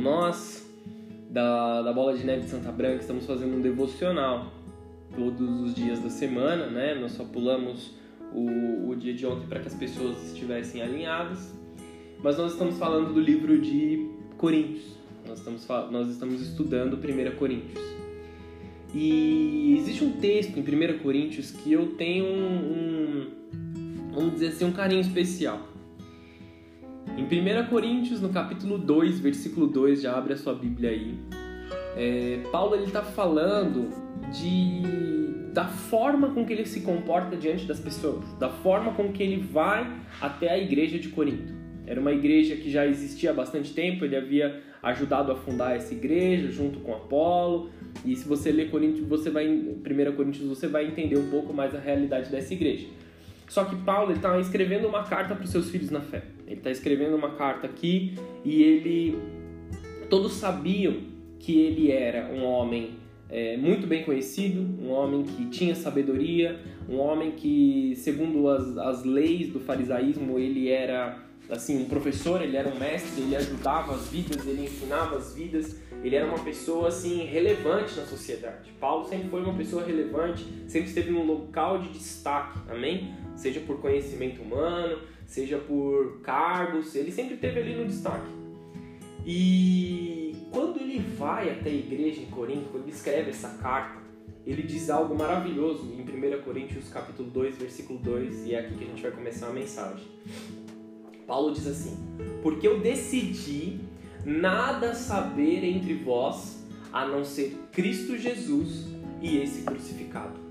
Nós da, da Bola de Neve de Santa Branca estamos fazendo um devocional todos os dias da semana, né? Nós só pulamos o, o dia de ontem para que as pessoas estivessem alinhadas. Mas nós estamos falando do livro de Coríntios. Nós estamos, nós estamos estudando 1 Coríntios. E existe um texto em 1 Coríntios que eu tenho um, um, vamos dizer assim, um carinho especial. Em 1 Coríntios, no capítulo 2, versículo 2, já abre a sua Bíblia aí. É, Paulo está falando de da forma com que ele se comporta diante das pessoas, da forma com que ele vai até a igreja de Corinto. Era uma igreja que já existia há bastante tempo, ele havia ajudado a fundar essa igreja junto com Apolo. E se você ler Coríntios, você vai 1 Coríntios, você vai entender um pouco mais a realidade dessa igreja. Só que Paulo está escrevendo uma carta para os seus filhos na fé. Ele está escrevendo uma carta aqui e ele todos sabiam que ele era um homem é, muito bem conhecido, um homem que tinha sabedoria, um homem que, segundo as, as leis do farisaísmo, ele era assim um professor, ele era um mestre, ele ajudava as vidas, ele ensinava as vidas, ele era uma pessoa assim relevante na sociedade. Paulo sempre foi uma pessoa relevante, sempre esteve num local de destaque, amém? Seja por conhecimento humano, seja por cargos, ele sempre esteve ali no destaque. E quando ele vai até a igreja em Corinto, quando ele escreve essa carta, ele diz algo maravilhoso em 1 Coríntios capítulo 2, versículo 2, e é aqui que a gente vai começar a mensagem. Paulo diz assim: Porque eu decidi nada saber entre vós a não ser Cristo Jesus e esse crucificado.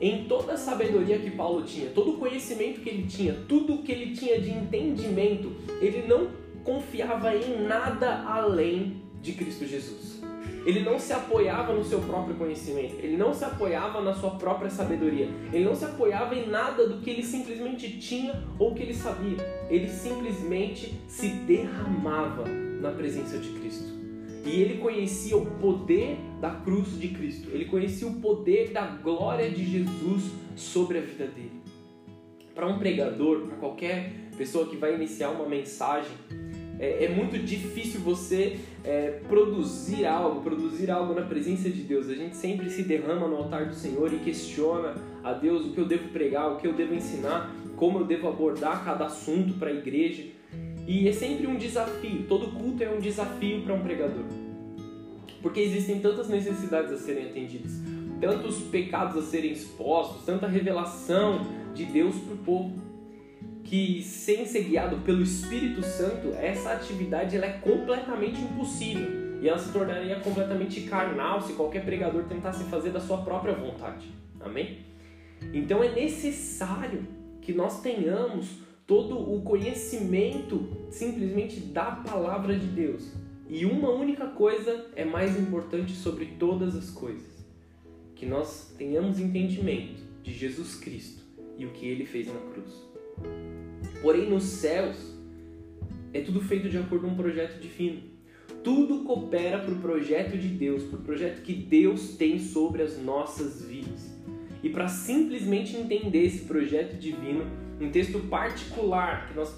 Em toda a sabedoria que Paulo tinha, todo o conhecimento que ele tinha, tudo que ele tinha de entendimento, ele não confiava em nada além de Cristo Jesus. Ele não se apoiava no seu próprio conhecimento, ele não se apoiava na sua própria sabedoria, ele não se apoiava em nada do que ele simplesmente tinha ou que ele sabia. Ele simplesmente se derramava na presença de Cristo. E ele conhecia o poder da cruz de Cristo, ele conhecia o poder da glória de Jesus sobre a vida dele. Para um pregador, para qualquer pessoa que vai iniciar uma mensagem, é, é muito difícil você é, produzir algo, produzir algo na presença de Deus. A gente sempre se derrama no altar do Senhor e questiona a Deus o que eu devo pregar, o que eu devo ensinar, como eu devo abordar cada assunto para a igreja. E é sempre um desafio, todo culto é um desafio para um pregador. Porque existem tantas necessidades a serem atendidas, tantos pecados a serem expostos, tanta revelação de Deus para o povo que sem ser guiado pelo Espírito Santo, essa atividade ela é completamente impossível e ela se tornaria completamente carnal se qualquer pregador tentasse fazer da sua própria vontade. Amém? Então é necessário que nós tenhamos todo o conhecimento simplesmente da palavra de Deus. E uma única coisa é mais importante sobre todas as coisas: que nós tenhamos entendimento de Jesus Cristo e o que ele fez na cruz. Porém, nos céus, é tudo feito de acordo com um projeto divino. Tudo coopera para o projeto de Deus, para o projeto que Deus tem sobre as nossas vidas. E para simplesmente entender esse projeto divino, um texto particular que nós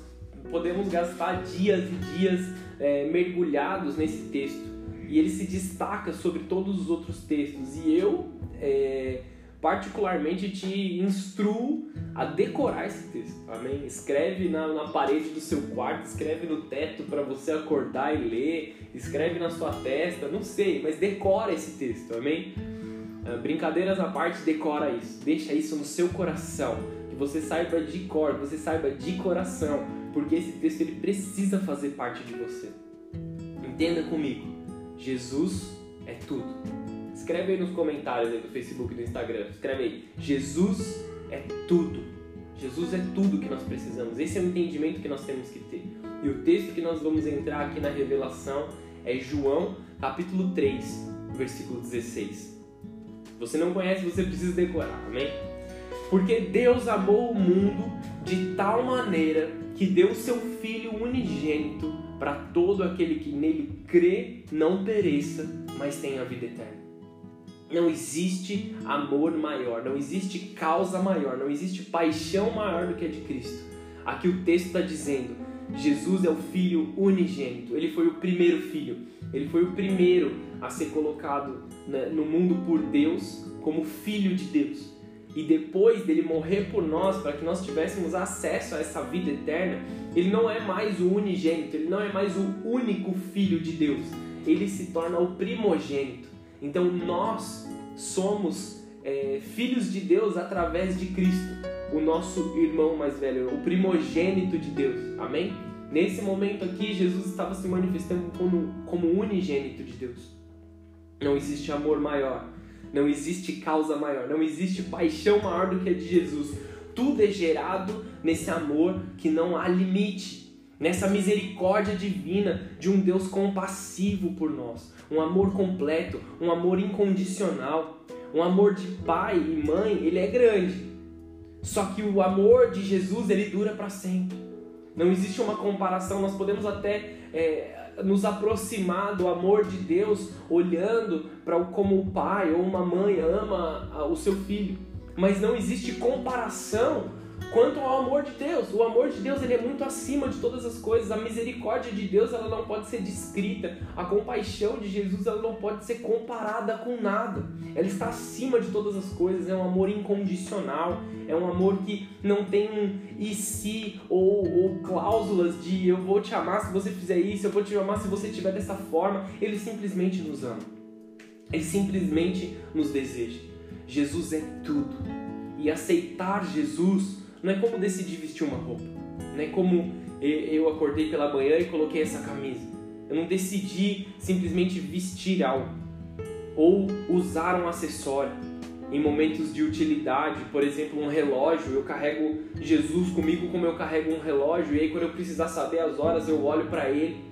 podemos gastar dias e dias é, mergulhados nesse texto. E ele se destaca sobre todos os outros textos. E eu é, particularmente te instruo a decorar esse texto, amém? Escreve na, na parede do seu quarto, escreve no teto para você acordar e ler, escreve na sua testa, não sei, mas decora esse texto, amém? Ah, brincadeiras à parte, decora isso, deixa isso no seu coração, você saiba de cor, você saiba de coração, porque esse texto ele precisa fazer parte de você. Entenda comigo, Jesus é tudo. Escreve aí nos comentários aí do Facebook e do Instagram. Escreve aí. Jesus é tudo. Jesus é tudo que nós precisamos. Esse é o entendimento que nós temos que ter. E o texto que nós vamos entrar aqui na revelação é João, capítulo 3, versículo 16. Se você não conhece, você precisa decorar, amém? Porque Deus amou o mundo de tal maneira que deu seu Filho unigênito para todo aquele que nele crê não pereça, mas tenha vida eterna. Não existe amor maior, não existe causa maior, não existe paixão maior do que a de Cristo. Aqui o texto está dizendo Jesus é o filho unigênito, ele foi o primeiro filho, ele foi o primeiro a ser colocado né, no mundo por Deus como filho de Deus. E depois dele morrer por nós, para que nós tivéssemos acesso a essa vida eterna, ele não é mais o unigênito, ele não é mais o único filho de Deus, ele se torna o primogênito. Então nós somos é, filhos de Deus através de Cristo, o nosso irmão mais velho, o primogênito de Deus. Amém? Nesse momento aqui, Jesus estava se manifestando como, como unigênito de Deus. Não existe amor maior, não existe causa maior, não existe paixão maior do que a de Jesus. Tudo é gerado nesse amor que não há limite, nessa misericórdia divina de um Deus compassivo por nós, um amor completo, um amor incondicional. Um amor de pai e mãe, ele é grande. Só que o amor de Jesus, ele dura para sempre. Não existe uma comparação, nós podemos até é, nos aproximar do amor de Deus olhando para como o pai ou uma mãe ama o seu filho, mas não existe comparação quanto ao amor de Deus. O amor de Deus ele é muito acima de todas as coisas. A misericórdia de Deus ela não pode ser descrita. A compaixão de Jesus ela não pode ser comparada com nada. Ela está acima de todas as coisas. É um amor incondicional. É um amor que não tem um e se ou, ou cláusulas de eu vou te amar se você fizer isso, eu vou te amar se você estiver dessa forma. Ele simplesmente nos ama. Ele simplesmente nos deseja. Jesus é tudo. E aceitar Jesus não é como decidir vestir uma roupa. Não é como eu acordei pela manhã e coloquei essa camisa. Eu não decidi simplesmente vestir algo ou usar um acessório. Em momentos de utilidade, por exemplo, um relógio, eu carrego Jesus comigo como eu carrego um relógio, e aí quando eu precisar saber as horas, eu olho para ele.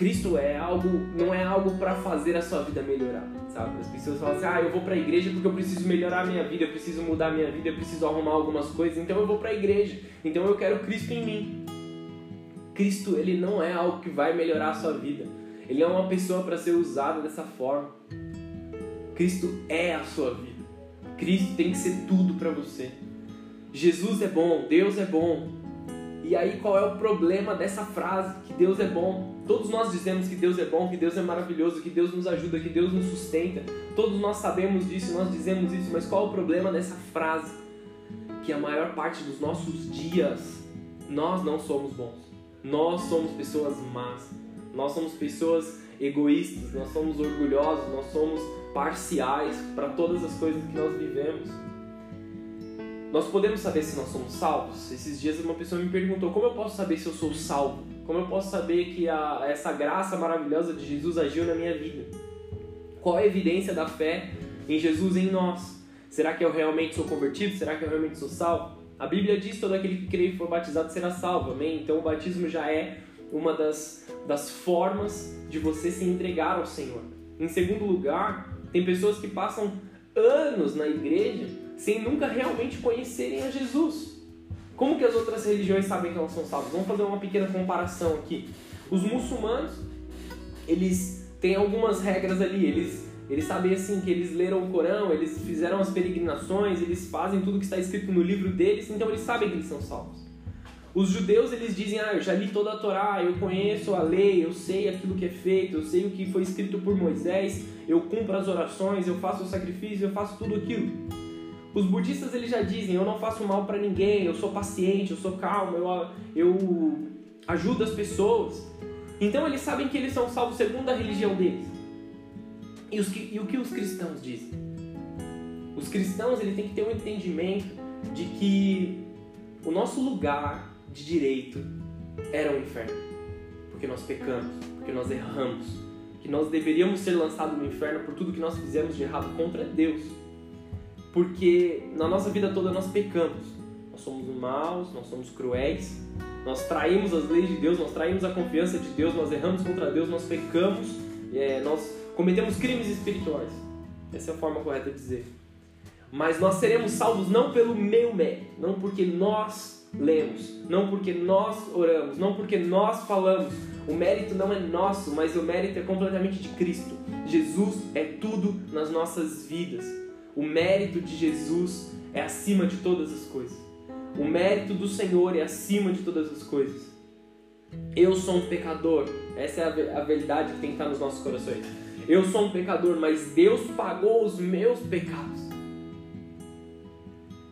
Cristo é algo, não é algo para fazer a sua vida melhorar sabe? As pessoas falam assim, ah, eu vou para a igreja porque eu preciso melhorar a minha vida, eu preciso mudar a minha vida, eu preciso arrumar algumas coisas, então eu vou para a igreja, então eu quero Cristo em mim. Cristo, ele não é algo que vai melhorar a sua vida. Ele é uma pessoa para ser usada dessa forma. Cristo é a sua vida. Cristo tem que ser tudo para você. Jesus é bom, Deus é bom. E aí qual é o problema dessa frase que Deus é bom? Todos nós dizemos que Deus é bom, que Deus é maravilhoso, que Deus nos ajuda, que Deus nos sustenta. Todos nós sabemos disso, nós dizemos isso, mas qual é o problema dessa frase? Que a maior parte dos nossos dias nós não somos bons. Nós somos pessoas más. Nós somos pessoas egoístas, nós somos orgulhosos, nós somos parciais para todas as coisas que nós vivemos. Nós podemos saber se nós somos salvos? Esses dias uma pessoa me perguntou: como eu posso saber se eu sou salvo? Como eu posso saber que a, essa graça maravilhosa de Jesus agiu na minha vida? Qual a evidência da fé em Jesus em nós? Será que eu realmente sou convertido? Será que eu realmente sou salvo? A Bíblia diz todo aquele que crê e for batizado será salvo, amém? Então o batismo já é uma das, das formas de você se entregar ao Senhor. Em segundo lugar, tem pessoas que passam anos na igreja sem nunca realmente conhecerem a Jesus. Como que as outras religiões sabem que elas são salvas? Vamos fazer uma pequena comparação aqui. Os muçulmanos, eles têm algumas regras ali, eles eles sabem assim que eles leram o Corão, eles fizeram as peregrinações, eles fazem tudo que está escrito no livro deles, então eles sabem que eles são salvos. Os judeus eles dizem: "Ah, eu já li toda a Torá, eu conheço a lei, eu sei aquilo que é feito, eu sei o que foi escrito por Moisés, eu cumpro as orações, eu faço o sacrifício, eu faço tudo aquilo". Os budistas eles já dizem: eu não faço mal para ninguém, eu sou paciente, eu sou calmo, eu, eu ajudo as pessoas. Então eles sabem que eles são salvos segundo a religião deles. E, os, e o que os cristãos dizem? Os cristãos eles têm que ter um entendimento de que o nosso lugar de direito era o inferno, porque nós pecamos, porque nós erramos, que nós deveríamos ser lançados no inferno por tudo que nós fizemos de errado contra Deus porque na nossa vida toda nós pecamos. Nós somos maus, nós somos cruéis, nós traímos as leis de Deus, nós traímos a confiança de Deus, nós erramos contra Deus, nós pecamos, é, nós cometemos crimes espirituais. Essa é a forma correta de dizer. Mas nós seremos salvos não pelo meu mérito, não porque nós lemos, não porque nós oramos, não porque nós falamos. O mérito não é nosso, mas o mérito é completamente de Cristo. Jesus é tudo nas nossas vidas. O mérito de Jesus é acima de todas as coisas. O mérito do Senhor é acima de todas as coisas. Eu sou um pecador. Essa é a verdade que tem que estar nos nossos corações. Eu sou um pecador, mas Deus pagou os meus pecados.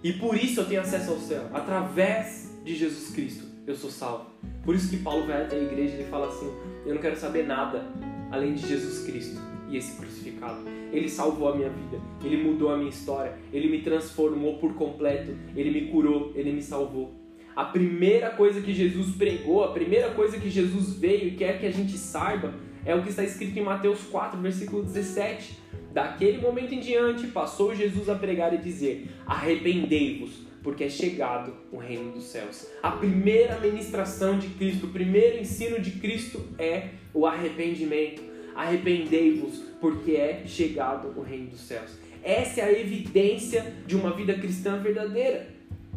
E por isso eu tenho acesso ao céu. Através de Jesus Cristo eu sou salvo. Por isso que Paulo vai até a igreja e fala assim: Eu não quero saber nada além de Jesus Cristo e esse crucificado. Ele salvou a minha vida, ele mudou a minha história, ele me transformou por completo, ele me curou, ele me salvou. A primeira coisa que Jesus pregou, a primeira coisa que Jesus veio e quer que a gente saiba é o que está escrito em Mateus 4, versículo 17. Daquele momento em diante, passou Jesus a pregar e dizer: Arrependei-vos, porque é chegado o reino dos céus. A primeira ministração de Cristo, o primeiro ensino de Cristo é o arrependimento. Arrependei-vos, porque é chegado o reino dos céus. Essa é a evidência de uma vida cristã verdadeira.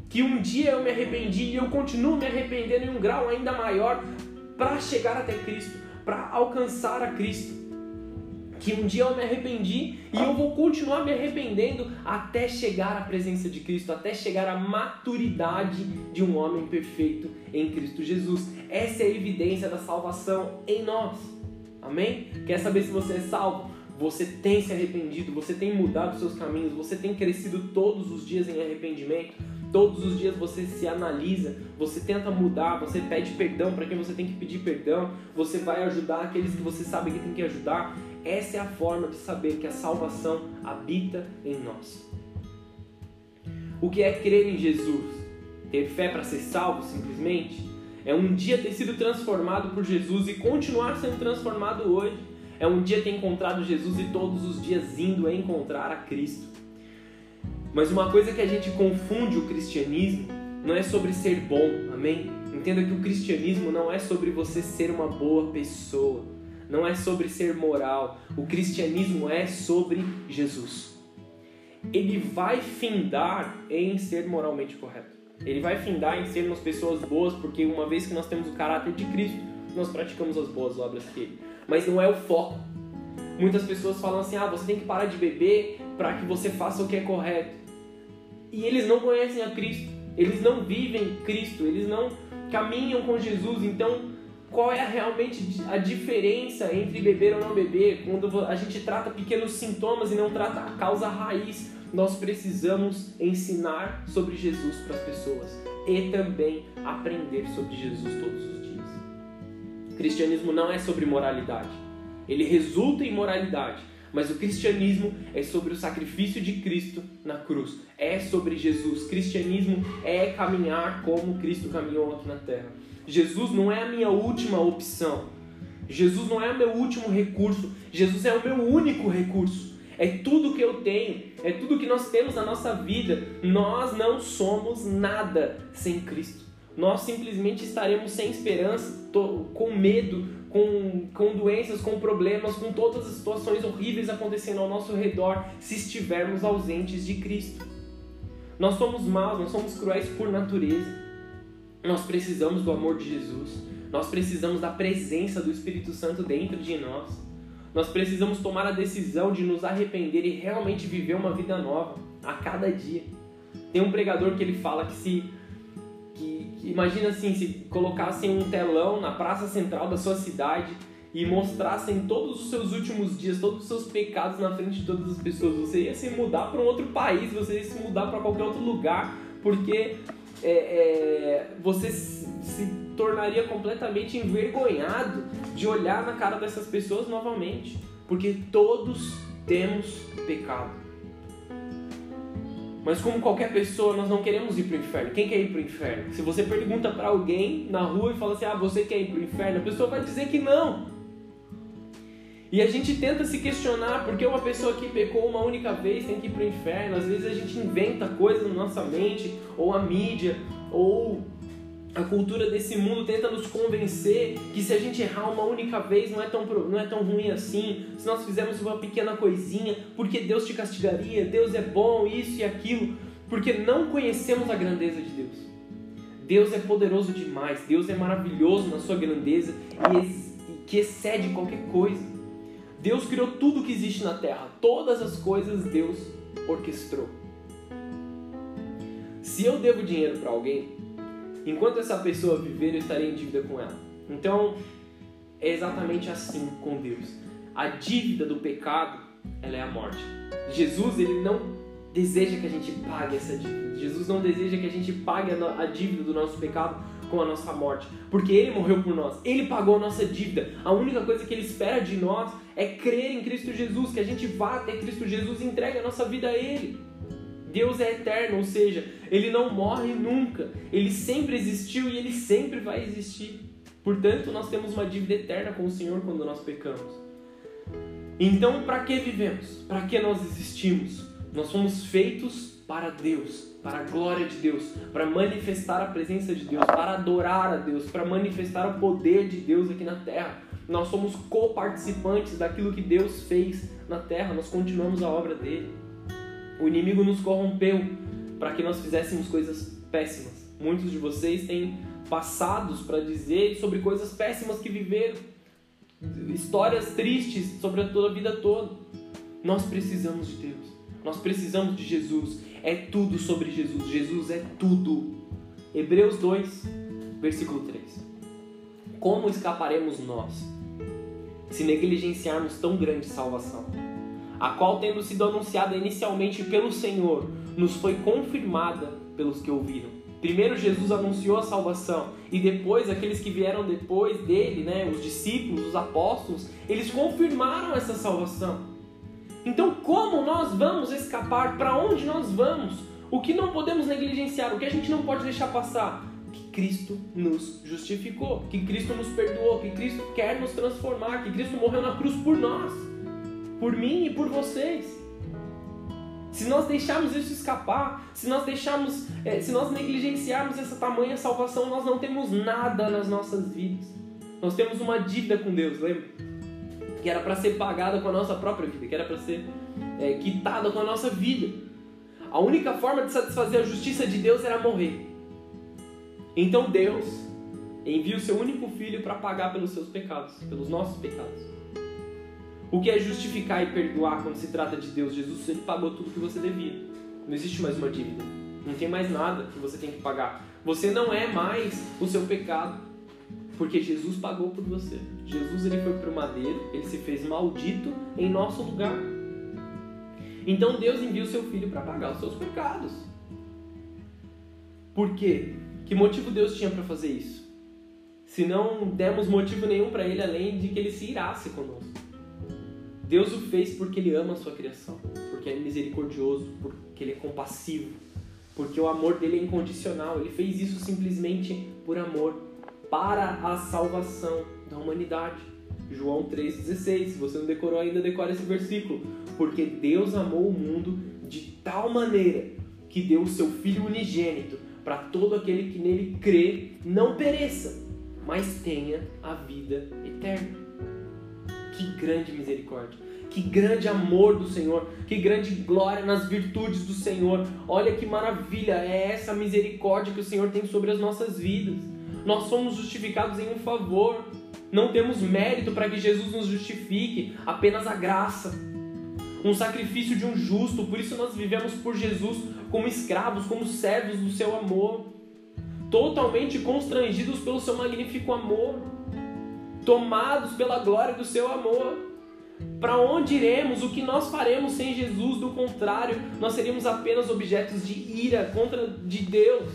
Que um dia eu me arrependi e eu continuo me arrependendo em um grau ainda maior para chegar até Cristo, para alcançar a Cristo que um dia eu me arrependi e eu vou continuar me arrependendo até chegar à presença de Cristo, até chegar à maturidade de um homem perfeito em Cristo Jesus. Essa é a evidência da salvação em nós. Amém? Quer saber se você é salvo? Você tem se arrependido, você tem mudado seus caminhos, você tem crescido todos os dias em arrependimento. Todos os dias você se analisa, você tenta mudar, você pede perdão para quem você tem que pedir perdão, você vai ajudar aqueles que você sabe que tem que ajudar. Essa é a forma de saber que a salvação habita em nós. O que é crer em Jesus? Ter fé para ser salvo, simplesmente? É um dia ter sido transformado por Jesus e continuar sendo transformado hoje. É um dia ter encontrado Jesus e todos os dias indo a encontrar a Cristo. Mas uma coisa que a gente confunde o cristianismo não é sobre ser bom, amém? Entenda que o cristianismo não é sobre você ser uma boa pessoa não é sobre ser moral. O cristianismo é sobre Jesus. Ele vai findar em ser moralmente correto. Ele vai findar em sermos pessoas boas, porque uma vez que nós temos o caráter de Cristo, nós praticamos as boas obras dele. Mas não é o foco. Muitas pessoas falam assim: ah, você tem que parar de beber para que você faça o que é correto. E eles não conhecem a Cristo, eles não vivem Cristo, eles não caminham com Jesus. Então, qual é realmente a diferença entre beber ou não beber, quando a gente trata pequenos sintomas e não trata a causa raiz. Nós precisamos ensinar sobre Jesus para as pessoas e também aprender sobre Jesus todos os dias. O cristianismo não é sobre moralidade, ele resulta em moralidade, mas o cristianismo é sobre o sacrifício de Cristo na cruz. É sobre Jesus. Cristianismo é caminhar como Cristo caminhou aqui na terra. Jesus não é a minha última opção. Jesus não é o meu último recurso. Jesus é o meu único recurso. É tudo que eu tenho, é tudo que nós temos na nossa vida. Nós não somos nada sem Cristo. Nós simplesmente estaremos sem esperança, com medo, com, com doenças, com problemas, com todas as situações horríveis acontecendo ao nosso redor, se estivermos ausentes de Cristo. Nós somos maus, nós somos cruéis por natureza. Nós precisamos do amor de Jesus. Nós precisamos da presença do Espírito Santo dentro de nós. Nós precisamos tomar a decisão de nos arrepender e realmente viver uma vida nova a cada dia. Tem um pregador que ele fala que se que, que imagina assim, se colocassem um telão na praça central da sua cidade e mostrassem todos os seus últimos dias, todos os seus pecados na frente de todas as pessoas, você ia se mudar para um outro país, você ia se mudar para qualquer outro lugar, porque é, é, você se tornaria completamente envergonhado de olhar na cara dessas pessoas novamente, porque todos temos pecado. Mas como qualquer pessoa, nós não queremos ir para o inferno. Quem quer ir para o inferno? Se você pergunta para alguém na rua e fala assim: "Ah, você quer ir para o inferno?", a pessoa vai dizer que não. E a gente tenta se questionar porque uma pessoa que pecou uma única vez tem que ir para o inferno. Às vezes a gente inventa coisas na nossa mente, ou a mídia, ou a cultura desse mundo tenta nos convencer que se a gente errar uma única vez não é tão, não é tão ruim assim. Se nós fizermos uma pequena coisinha, porque Deus te castigaria, Deus é bom, isso e aquilo, porque não conhecemos a grandeza de Deus. Deus é poderoso demais, Deus é maravilhoso na sua grandeza e que excede qualquer coisa. Deus criou tudo que existe na terra, todas as coisas Deus orquestrou. Se eu devo dinheiro para alguém, enquanto essa pessoa viver, eu estarei em dívida com ela. Então, é exatamente assim com Deus. A dívida do pecado, ela é a morte. Jesus, ele não deseja que a gente pague essa dívida. Jesus não deseja que a gente pague a dívida do nosso pecado com a nossa morte, porque ele morreu por nós. Ele pagou a nossa dívida. A única coisa que ele espera de nós é crer em Cristo Jesus, que a gente vá até Cristo Jesus e entregue a nossa vida a ele. Deus é eterno, ou seja, ele não morre nunca. Ele sempre existiu e ele sempre vai existir. Portanto, nós temos uma dívida eterna com o Senhor quando nós pecamos. Então, para que vivemos? Para que nós existimos? Nós fomos feitos para Deus, para a glória de Deus, para manifestar a presença de Deus, para adorar a Deus, para manifestar o poder de Deus aqui na terra. Nós somos co-participantes daquilo que Deus fez na terra, nós continuamos a obra dele. O inimigo nos corrompeu para que nós fizéssemos coisas péssimas. Muitos de vocês têm passados para dizer sobre coisas péssimas que viveram, histórias tristes sobre a tua vida toda. Nós precisamos de Deus. Nós precisamos de Jesus. É tudo sobre Jesus. Jesus é tudo. Hebreus 2, versículo 3. Como escaparemos nós se negligenciarmos tão grande salvação? A qual, tendo sido anunciada inicialmente pelo Senhor, nos foi confirmada pelos que ouviram. Primeiro Jesus anunciou a salvação e depois aqueles que vieram depois dele, né, os discípulos, os apóstolos, eles confirmaram essa salvação. Então, como nós vamos escapar? Para onde nós vamos? O que não podemos negligenciar? O que a gente não pode deixar passar? Que Cristo nos justificou, que Cristo nos perdoou, que Cristo quer nos transformar, que Cristo morreu na cruz por nós, por mim e por vocês. Se nós deixarmos isso escapar, se nós deixarmos, é, se nós negligenciarmos essa tamanha salvação, nós não temos nada nas nossas vidas. Nós temos uma dívida com Deus, lembra? que era para ser pagada com a nossa própria vida, que era para ser é, quitada com a nossa vida. A única forma de satisfazer a justiça de Deus era morrer. Então Deus envia o seu único filho para pagar pelos seus pecados, pelos nossos pecados. O que é justificar e perdoar quando se trata de Deus? Jesus ele pagou tudo que você devia. Não existe mais uma dívida. Não tem mais nada que você tem que pagar. Você não é mais o seu pecado. Porque Jesus pagou por você. Jesus ele foi para o madeiro, ele se fez maldito em nosso lugar. Então Deus envia o seu filho para pagar os seus pecados. Por quê? Que motivo Deus tinha para fazer isso? Se não demos motivo nenhum para ele além de que ele se irasse conosco. Deus o fez porque ele ama a sua criação, porque é misericordioso, porque ele é compassivo, porque o amor dele é incondicional. Ele fez isso simplesmente por amor para a salvação da humanidade. João 3,16. Se você não decorou ainda, decora esse versículo. Porque Deus amou o mundo de tal maneira que deu o seu Filho unigênito para todo aquele que nele crê não pereça, mas tenha a vida eterna. Que grande misericórdia! Que grande amor do Senhor, que grande glória nas virtudes do Senhor. Olha que maravilha é essa misericórdia que o Senhor tem sobre as nossas vidas. Nós somos justificados em um favor. Não temos mérito para que Jesus nos justifique, apenas a graça. Um sacrifício de um justo, por isso nós vivemos por Jesus como escravos, como servos do seu amor, totalmente constrangidos pelo seu magnífico amor, tomados pela glória do seu amor. Para onde iremos? O que nós faremos sem Jesus? Do contrário, nós seríamos apenas objetos de ira contra de Deus.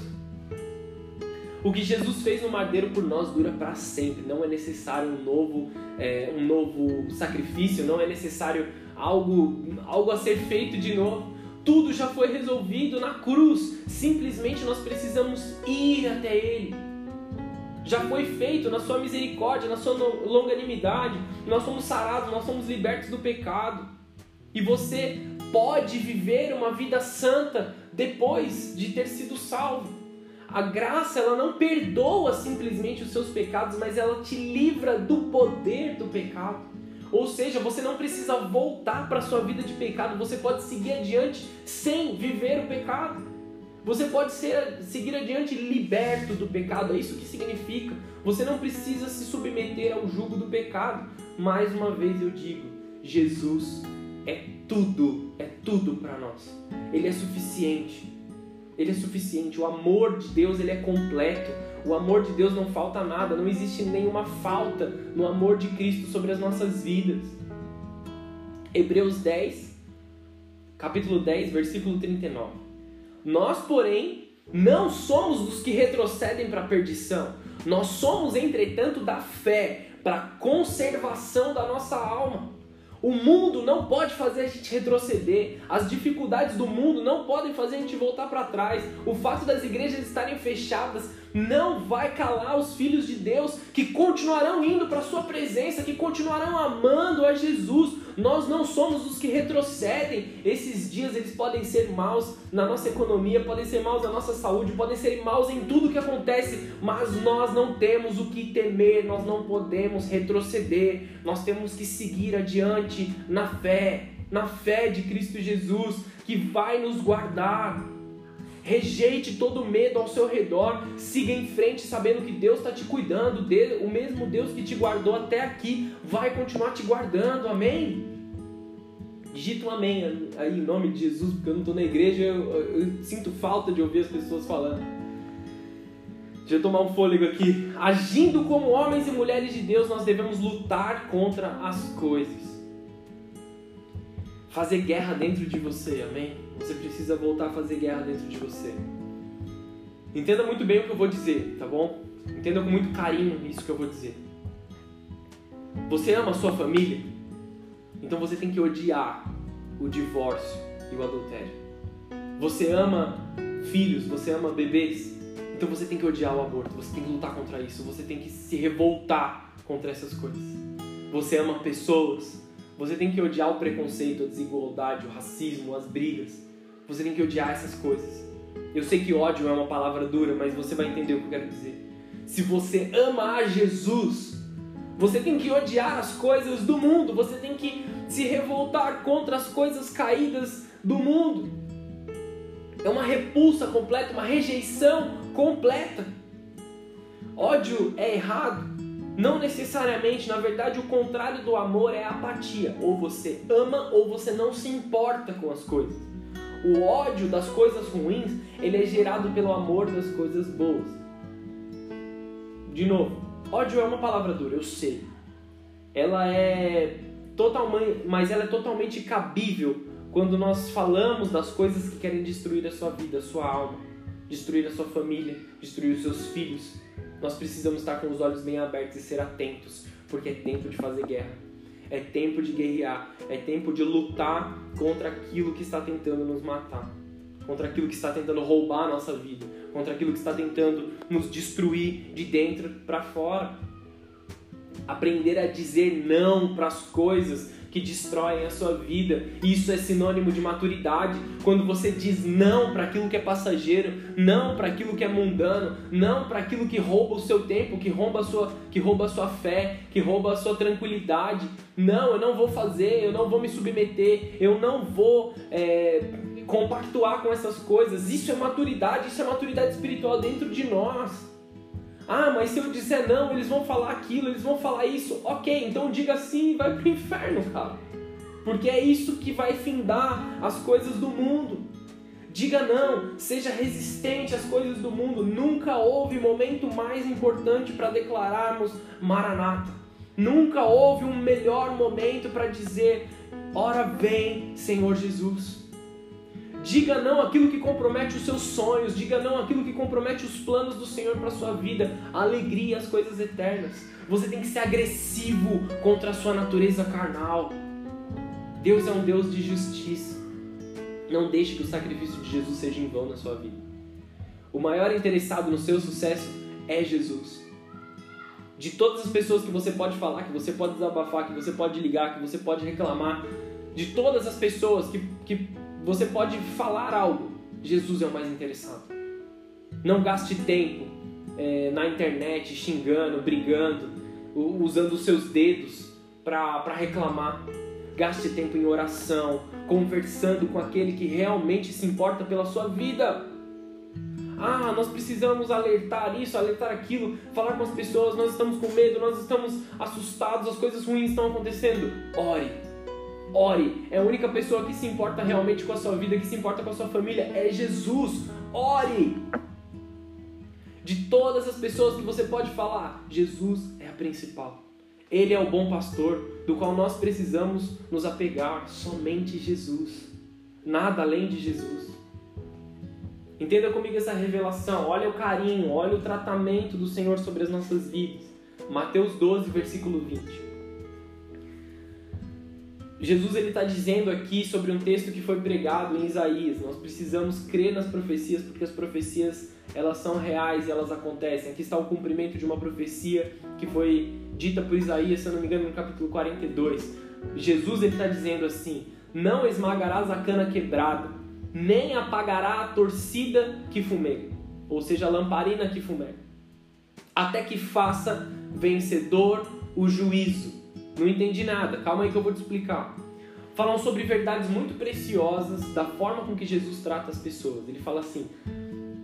O que Jesus fez no madeiro por nós dura para sempre. Não é necessário um novo, é, um novo sacrifício, não é necessário algo, algo a ser feito de novo. Tudo já foi resolvido na cruz. Simplesmente nós precisamos ir até Ele. Já foi feito na sua misericórdia, na sua longanimidade. Nós somos sarados, nós somos libertos do pecado. E você pode viver uma vida santa depois de ter sido salvo. A graça ela não perdoa simplesmente os seus pecados, mas ela te livra do poder do pecado. Ou seja, você não precisa voltar para a sua vida de pecado, você pode seguir adiante sem viver o pecado. Você pode ser, seguir adiante liberto do pecado, é isso que significa. Você não precisa se submeter ao jugo do pecado. Mais uma vez eu digo, Jesus é tudo, é tudo para nós. Ele é suficiente. ele é suficiente. O amor de Deus, ele é completo. O amor de Deus não falta nada, não existe nenhuma falta no amor de Cristo sobre as nossas vidas. Hebreus 10, capítulo 10, versículo 39. Nós, porém, não somos os que retrocedem para a perdição. Nós somos, entretanto, da fé para a conservação da nossa alma. O mundo não pode fazer a gente retroceder. As dificuldades do mundo não podem fazer a gente voltar para trás. O fato das igrejas estarem fechadas não vai calar os filhos de Deus que continuarão indo para sua presença, que continuarão amando a Jesus. Nós não somos os que retrocedem. Esses dias eles podem ser maus na nossa economia, podem ser maus na nossa saúde, podem ser maus em tudo que acontece, mas nós não temos o que temer, nós não podemos retroceder. Nós temos que seguir adiante na fé, na fé de Cristo Jesus, que vai nos guardar. Rejeite todo medo ao seu redor, siga em frente sabendo que Deus está te cuidando, o mesmo Deus que te guardou até aqui vai continuar te guardando, amém? Digita um amém aí em nome de Jesus, porque eu não estou na igreja, eu, eu, eu sinto falta de ouvir as pessoas falando. Deixa eu tomar um fôlego aqui. Agindo como homens e mulheres de Deus, nós devemos lutar contra as coisas fazer guerra dentro de você, amém? Você precisa voltar a fazer guerra dentro de você. Entenda muito bem o que eu vou dizer, tá bom? Entenda com muito carinho isso que eu vou dizer. Você ama a sua família? Então você tem que odiar o divórcio e o adultério. Você ama filhos, você ama bebês? Então você tem que odiar o aborto, você tem que lutar contra isso, você tem que se revoltar contra essas coisas. Você ama pessoas, você tem que odiar o preconceito, a desigualdade, o racismo, as brigas. Você tem que odiar essas coisas. Eu sei que ódio é uma palavra dura, mas você vai entender o que eu quero dizer. Se você ama a Jesus, você tem que odiar as coisas do mundo, você tem que se revoltar contra as coisas caídas do mundo. É uma repulsa completa, uma rejeição completa. Ódio é errado, não necessariamente, na verdade, o contrário do amor é apatia. Ou você ama ou você não se importa com as coisas. O ódio das coisas ruins, ele é gerado pelo amor das coisas boas. De novo, ódio é uma palavra dura, eu sei. Ela é totalmente, mas ela é totalmente cabível quando nós falamos das coisas que querem destruir a sua vida, a sua alma, destruir a sua família, destruir os seus filhos, nós precisamos estar com os olhos bem abertos e ser atentos, porque é tempo de fazer guerra. É tempo de guerrear, é tempo de lutar contra aquilo que está tentando nos matar, contra aquilo que está tentando roubar a nossa vida, contra aquilo que está tentando nos destruir de dentro para fora. Aprender a dizer não para as coisas que destroem a sua vida. Isso é sinônimo de maturidade. Quando você diz não para aquilo que é passageiro, não para aquilo que é mundano, não para aquilo que rouba o seu tempo, que rouba a sua, que rouba a sua fé, que rouba a sua tranquilidade. Não, eu não vou fazer, eu não vou me submeter, eu não vou é, compactuar com essas coisas. Isso é maturidade, isso é maturidade espiritual dentro de nós. Ah, mas se eu disser não, eles vão falar aquilo, eles vão falar isso. Ok, então diga sim e vai pro inferno, cara. Porque é isso que vai findar as coisas do mundo. Diga não, seja resistente às coisas do mundo. Nunca houve momento mais importante para declararmos Maranata. Nunca houve um melhor momento para dizer: Ora vem, Senhor Jesus. Diga não aquilo que compromete os seus sonhos, diga não aquilo que compromete os planos do Senhor para sua vida, a alegria e as coisas eternas. Você tem que ser agressivo contra a sua natureza carnal. Deus é um Deus de justiça. Não deixe que o sacrifício de Jesus seja em vão na sua vida. O maior interessado no seu sucesso é Jesus. De todas as pessoas que você pode falar, que você pode desabafar, que você pode ligar, que você pode reclamar, de todas as pessoas que, que você pode falar algo, Jesus é o mais interessado. Não gaste tempo é, na internet xingando, brigando, usando os seus dedos para reclamar. Gaste tempo em oração, conversando com aquele que realmente se importa pela sua vida. Ah, nós precisamos alertar isso, alertar aquilo, falar com as pessoas, nós estamos com medo, nós estamos assustados, as coisas ruins estão acontecendo. Ore, Ore. É a única pessoa que se importa realmente com a sua vida, que se importa com a sua família. É Jesus. ore. De todas as pessoas que você pode falar, Jesus é a principal. Ele é o bom pastor, do qual nós precisamos nos apegar, somente Jesus. Nada além de Jesus. Entenda comigo essa revelação. Olha o carinho, olha o tratamento do Senhor sobre as nossas vidas. Mateus 12, versículo 20. Jesus ele está dizendo aqui sobre um texto que foi pregado em Isaías. Nós precisamos crer nas profecias porque as profecias elas são reais e elas acontecem. Aqui está o cumprimento de uma profecia que foi dita por Isaías, se eu não me engano, no capítulo 42. Jesus ele está dizendo assim: Não esmagarás a cana quebrada, nem apagará a torcida que fumega, ou seja, a lamparina que fumega, até que faça vencedor o juízo não entendi nada, calma aí que eu vou te explicar. Falam sobre verdades muito preciosas da forma com que Jesus trata as pessoas. Ele fala assim: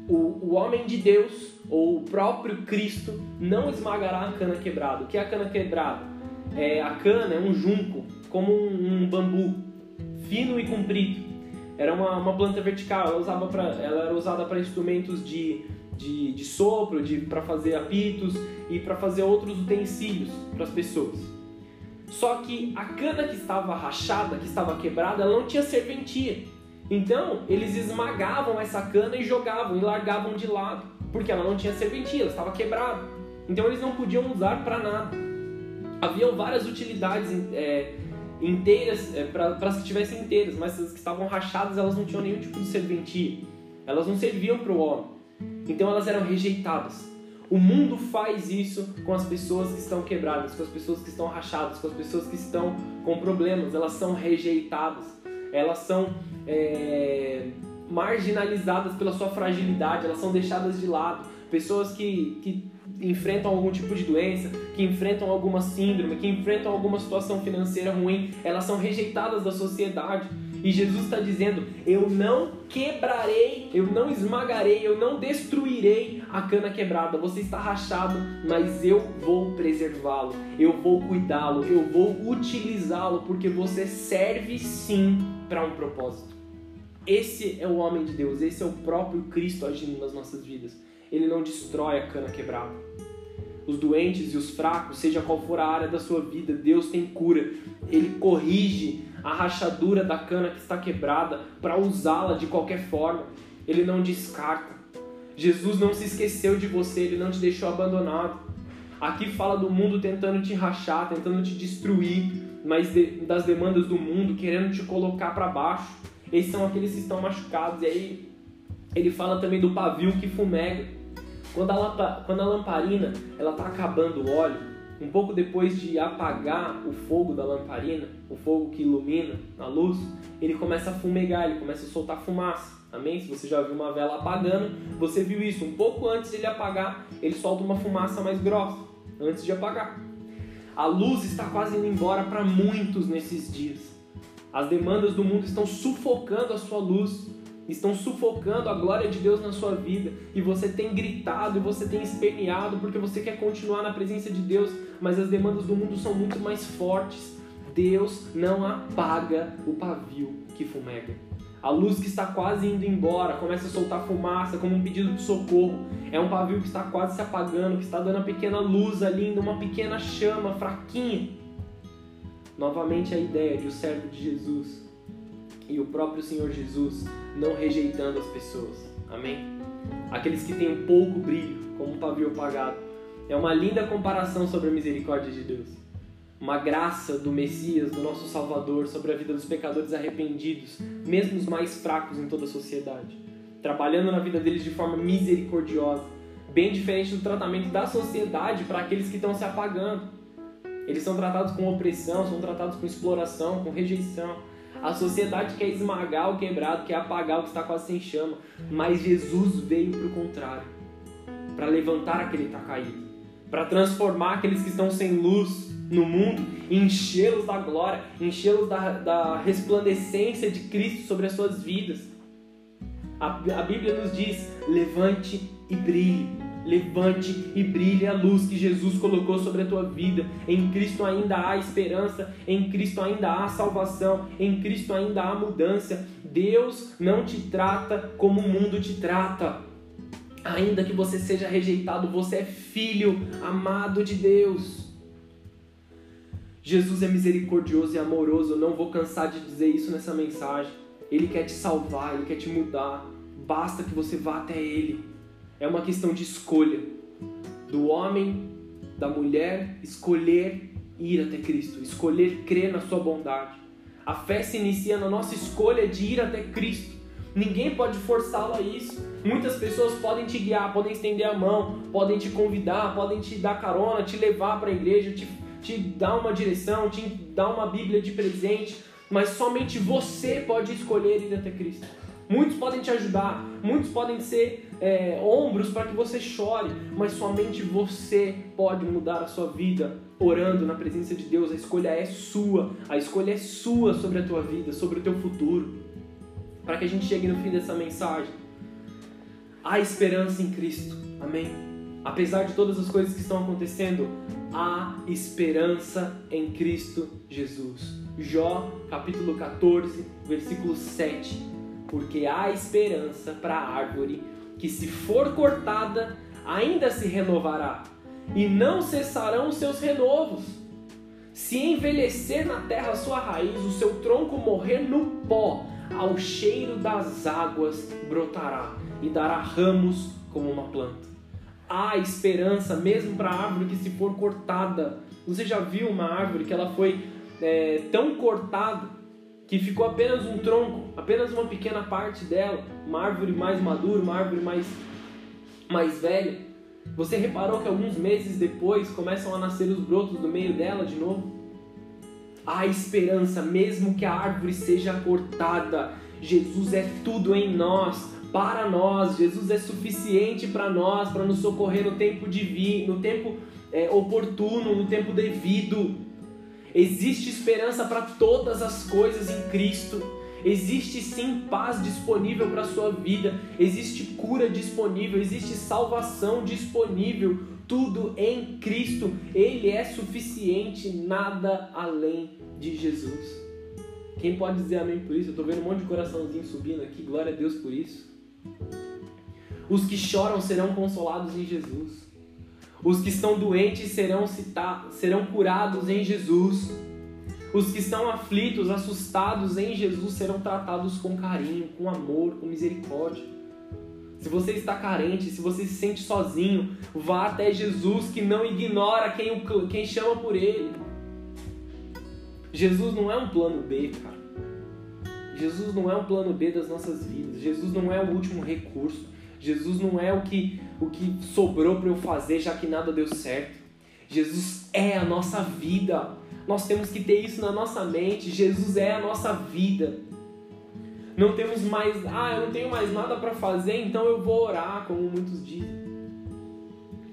o, o homem de Deus, ou o próprio Cristo, não esmagará a cana quebrada. O que é a cana quebrada? É, a cana é um junco, como um, um bambu, fino e comprido. Era uma, uma planta vertical, ela, usava pra, ela era usada para instrumentos de, de, de sopro, para fazer apitos e para fazer outros utensílios para as pessoas. Só que a cana que estava rachada, que estava quebrada, ela não tinha serventia. Então, eles esmagavam essa cana e jogavam e largavam de lado, porque ela não tinha serventia, ela estava quebrada. Então, eles não podiam usar para nada. Haviam várias utilidades é, inteiras é, para as que estivessem inteiras, mas as que estavam rachadas, elas não tinham nenhum tipo de serventia. Elas não serviam para o homem. Então, elas eram rejeitadas. O mundo faz isso com as pessoas que estão quebradas, com as pessoas que estão rachadas, com as pessoas que estão com problemas. Elas são rejeitadas, elas são é, marginalizadas pela sua fragilidade, elas são deixadas de lado. Pessoas que, que enfrentam algum tipo de doença, que enfrentam alguma síndrome, que enfrentam alguma situação financeira ruim, elas são rejeitadas da sociedade. E Jesus está dizendo: Eu não quebrarei, eu não esmagarei, eu não destruirei a cana quebrada. Você está rachado, mas eu vou preservá-lo, eu vou cuidá-lo, eu vou utilizá-lo, porque você serve sim para um propósito. Esse é o homem de Deus, esse é o próprio Cristo agindo nas nossas vidas. Ele não destrói a cana quebrada os doentes e os fracos, seja qual for a área da sua vida, Deus tem cura. Ele corrige a rachadura da cana que está quebrada para usá-la de qualquer forma. Ele não descarta. Jesus não se esqueceu de você, ele não te deixou abandonado. Aqui fala do mundo tentando te rachar, tentando te destruir, mas de, das demandas do mundo, querendo te colocar para baixo. Esses são aqueles que estão machucados. E aí ele fala também do pavio que fumega. Quando a, quando a lamparina ela está acabando o óleo, um pouco depois de apagar o fogo da lamparina, o fogo que ilumina a luz, ele começa a fumegar, ele começa a soltar fumaça. Amém? Se você já viu uma vela apagando, você viu isso. Um pouco antes de ele apagar, ele solta uma fumaça mais grossa, antes de apagar. A luz está quase indo embora para muitos nesses dias. As demandas do mundo estão sufocando a sua luz estão sufocando a glória de Deus na sua vida e você tem gritado e você tem esperneado porque você quer continuar na presença de Deus, mas as demandas do mundo são muito mais fortes. Deus não apaga o pavio que fumega. A luz que está quase indo embora começa a soltar fumaça como um pedido de socorro. É um pavio que está quase se apagando, que está dando uma pequena luz ali, uma pequena chama fraquinha. Novamente a ideia de o servo de Jesus e o próprio Senhor Jesus não rejeitando as pessoas. Amém? Aqueles que têm pouco brilho, como um pavio apagado. É uma linda comparação sobre a misericórdia de Deus. Uma graça do Messias, do nosso Salvador, sobre a vida dos pecadores arrependidos, mesmo os mais fracos em toda a sociedade. Trabalhando na vida deles de forma misericordiosa, bem diferente do tratamento da sociedade para aqueles que estão se apagando. Eles são tratados com opressão, são tratados com exploração, com rejeição. A sociedade quer esmagar o quebrado, quer apagar o que está quase sem chama. Mas Jesus veio para o contrário para levantar aquele que está caído, para transformar aqueles que estão sem luz no mundo, enchê-los da glória, enchê-los da, da resplandecência de Cristo sobre as suas vidas. A, a Bíblia nos diz: levante e brilhe Levante e brilhe a luz que Jesus colocou sobre a tua vida. Em Cristo ainda há esperança, em Cristo ainda há salvação, em Cristo ainda há mudança. Deus não te trata como o mundo te trata. Ainda que você seja rejeitado, você é filho amado de Deus. Jesus é misericordioso e amoroso, eu não vou cansar de dizer isso nessa mensagem. Ele quer te salvar, ele quer te mudar. Basta que você vá até ele. É uma questão de escolha. Do homem, da mulher, escolher ir até Cristo, escolher crer na sua bondade. A fé se inicia na nossa escolha de ir até Cristo. Ninguém pode forçá-lo a isso. Muitas pessoas podem te guiar, podem estender a mão, podem te convidar, podem te dar carona, te levar para a igreja, te, te dar uma direção, te dar uma Bíblia de presente, mas somente você pode escolher ir até Cristo. Muitos podem te ajudar, muitos podem ser é, ombros para que você chore, mas somente você pode mudar a sua vida orando na presença de Deus. A escolha é sua, a escolha é sua sobre a tua vida, sobre o teu futuro. Para que a gente chegue no fim dessa mensagem, há esperança em Cristo, amém? Apesar de todas as coisas que estão acontecendo, há esperança em Cristo Jesus. Jó, capítulo 14, versículo 7 porque há esperança para a árvore que, se for cortada, ainda se renovará, e não cessarão os seus renovos. Se envelhecer na terra sua raiz, o seu tronco morrer no pó, ao cheiro das águas brotará e dará ramos como uma planta. Há esperança mesmo para a árvore que se for cortada. Você já viu uma árvore que ela foi é, tão cortada que ficou apenas um tronco, apenas uma pequena parte dela, uma árvore mais madura, uma árvore mais, mais velha. Você reparou que alguns meses depois começam a nascer os brotos do meio dela de novo? Há esperança, mesmo que a árvore seja cortada. Jesus é tudo em nós, para nós. Jesus é suficiente para nós, para nos socorrer no tempo divino, no tempo é, oportuno, no tempo devido. Existe esperança para todas as coisas em Cristo. Existe sim paz disponível para a sua vida, existe cura disponível, existe salvação disponível, tudo em Cristo. Ele é suficiente, nada além de Jesus. Quem pode dizer amém por isso? Eu estou vendo um monte de coraçãozinho subindo aqui, glória a Deus por isso. Os que choram serão consolados em Jesus. Os que estão doentes serão, citar, serão curados em Jesus. Os que estão aflitos, assustados em Jesus serão tratados com carinho, com amor, com misericórdia. Se você está carente, se você se sente sozinho, vá até Jesus que não ignora quem, o, quem chama por ele. Jesus não é um plano B, cara. Jesus não é um plano B das nossas vidas. Jesus não é o último recurso. Jesus não é o que, o que sobrou para eu fazer já que nada deu certo. Jesus é a nossa vida. Nós temos que ter isso na nossa mente. Jesus é a nossa vida. Não temos mais, ah, eu não tenho mais nada para fazer, então eu vou orar, como muitos dizem.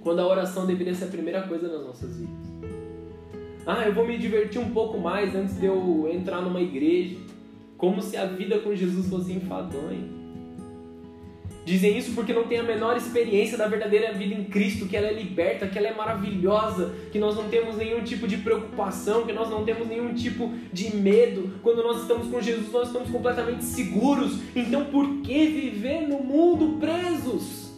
Quando a oração deveria ser a primeira coisa nas nossas vidas. Ah, eu vou me divertir um pouco mais antes de eu entrar numa igreja. Como se a vida com Jesus fosse enfadonha. Dizem isso porque não têm a menor experiência da verdadeira vida em Cristo, que ela é liberta, que ela é maravilhosa, que nós não temos nenhum tipo de preocupação, que nós não temos nenhum tipo de medo. Quando nós estamos com Jesus, nós estamos completamente seguros. Então, por que viver no mundo presos?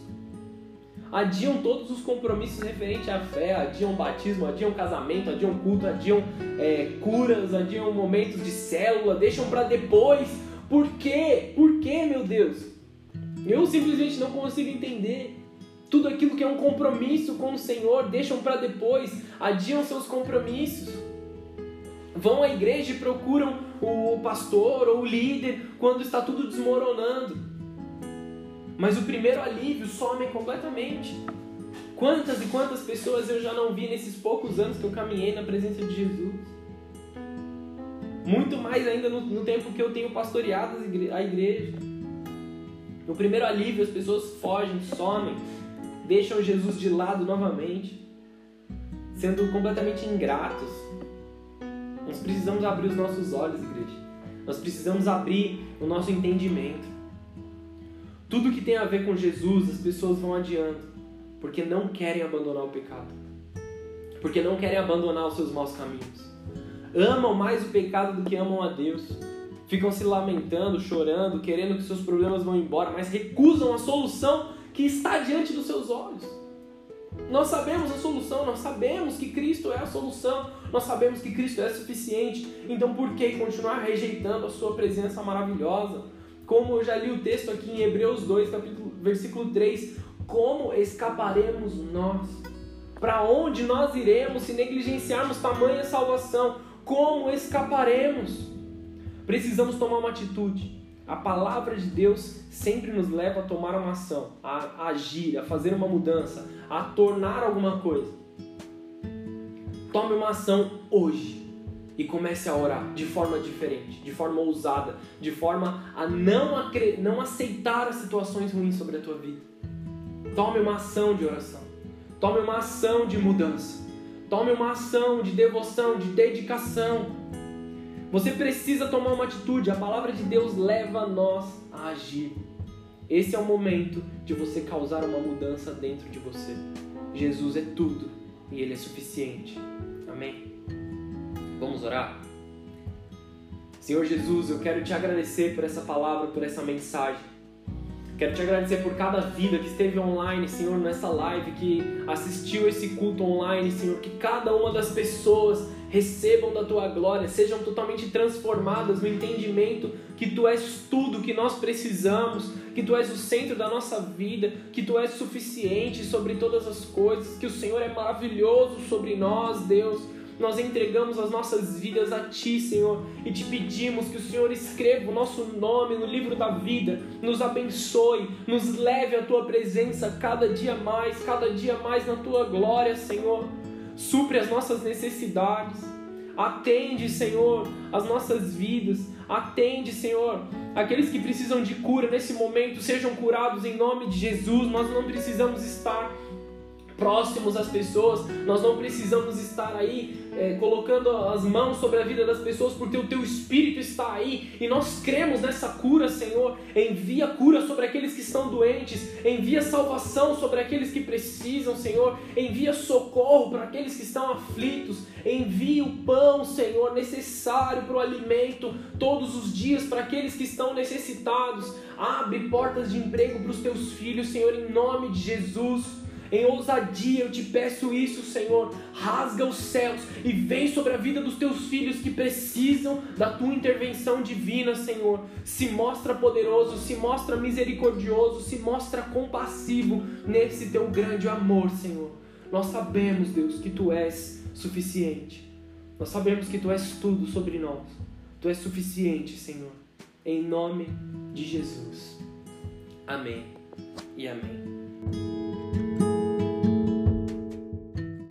Adiam todos os compromissos referentes à fé, adiam batismo, adiam casamento, adiam culto, adiam é, curas, adiam momentos de célula, deixam para depois. Por quê? Por quê, meu Deus? Eu simplesmente não consigo entender. Tudo aquilo que é um compromisso com o Senhor, deixam para depois, adiam seus compromissos. Vão à igreja e procuram o pastor ou o líder quando está tudo desmoronando. Mas o primeiro alívio some completamente. Quantas e quantas pessoas eu já não vi nesses poucos anos que eu caminhei na presença de Jesus? Muito mais ainda no, no tempo que eu tenho pastoreado a igreja. No primeiro alívio, as pessoas fogem, somem, deixam Jesus de lado novamente, sendo completamente ingratos. Nós precisamos abrir os nossos olhos, igreja. Nós precisamos abrir o nosso entendimento. Tudo que tem a ver com Jesus, as pessoas vão adiando, porque não querem abandonar o pecado, porque não querem abandonar os seus maus caminhos. Amam mais o pecado do que amam a Deus ficam se lamentando, chorando, querendo que seus problemas vão embora, mas recusam a solução que está diante dos seus olhos. Nós sabemos a solução, nós sabemos que Cristo é a solução, nós sabemos que Cristo é suficiente, então por que continuar rejeitando a Sua presença maravilhosa? Como eu já li o texto aqui em Hebreus 2, capítulo, versículo 3, como escaparemos nós? Para onde nós iremos se negligenciarmos tamanha salvação? Como escaparemos? Precisamos tomar uma atitude. A palavra de Deus sempre nos leva a tomar uma ação, a agir, a fazer uma mudança, a tornar alguma coisa. Tome uma ação hoje e comece a orar de forma diferente, de forma ousada, de forma a não, não aceitar as situações ruins sobre a tua vida. Tome uma ação de oração. Tome uma ação de mudança. Tome uma ação de devoção, de dedicação. Você precisa tomar uma atitude. A palavra de Deus leva nós a agir. Esse é o momento de você causar uma mudança dentro de você. Jesus é tudo e Ele é suficiente. Amém? Vamos orar? Senhor Jesus, eu quero te agradecer por essa palavra, por essa mensagem. Quero te agradecer por cada vida que esteve online, Senhor, nessa live, que assistiu esse culto online, Senhor, que cada uma das pessoas recebam da tua glória, sejam totalmente transformadas no entendimento que tu és tudo que nós precisamos, que tu és o centro da nossa vida, que tu és suficiente sobre todas as coisas, que o Senhor é maravilhoso sobre nós, Deus nós entregamos as nossas vidas a Ti, Senhor, e te pedimos que o Senhor escreva o nosso nome no livro da vida, nos abençoe, nos leve à Tua presença cada dia mais, cada dia mais na Tua glória, Senhor. Supre as nossas necessidades. Atende, Senhor, as nossas vidas. Atende, Senhor, aqueles que precisam de cura nesse momento, sejam curados em nome de Jesus. Nós não precisamos estar próximos às pessoas, nós não precisamos estar aí é, colocando as mãos sobre a vida das pessoas, porque o teu Espírito está aí e nós cremos nessa cura, Senhor. Envia cura sobre aqueles que estão doentes, envia salvação sobre aqueles que precisam, Senhor. Envia socorro para aqueles que estão aflitos, envia o pão, Senhor, necessário para o alimento todos os dias para aqueles que estão necessitados. Abre portas de emprego para os teus filhos, Senhor, em nome de Jesus. Em ousadia eu te peço isso, Senhor. Rasga os céus e vem sobre a vida dos teus filhos que precisam da tua intervenção divina, Senhor. Se mostra poderoso, se mostra misericordioso, se mostra compassivo nesse teu grande amor, Senhor. Nós sabemos, Deus, que tu és suficiente. Nós sabemos que tu és tudo sobre nós. Tu és suficiente, Senhor. Em nome de Jesus. Amém e amém.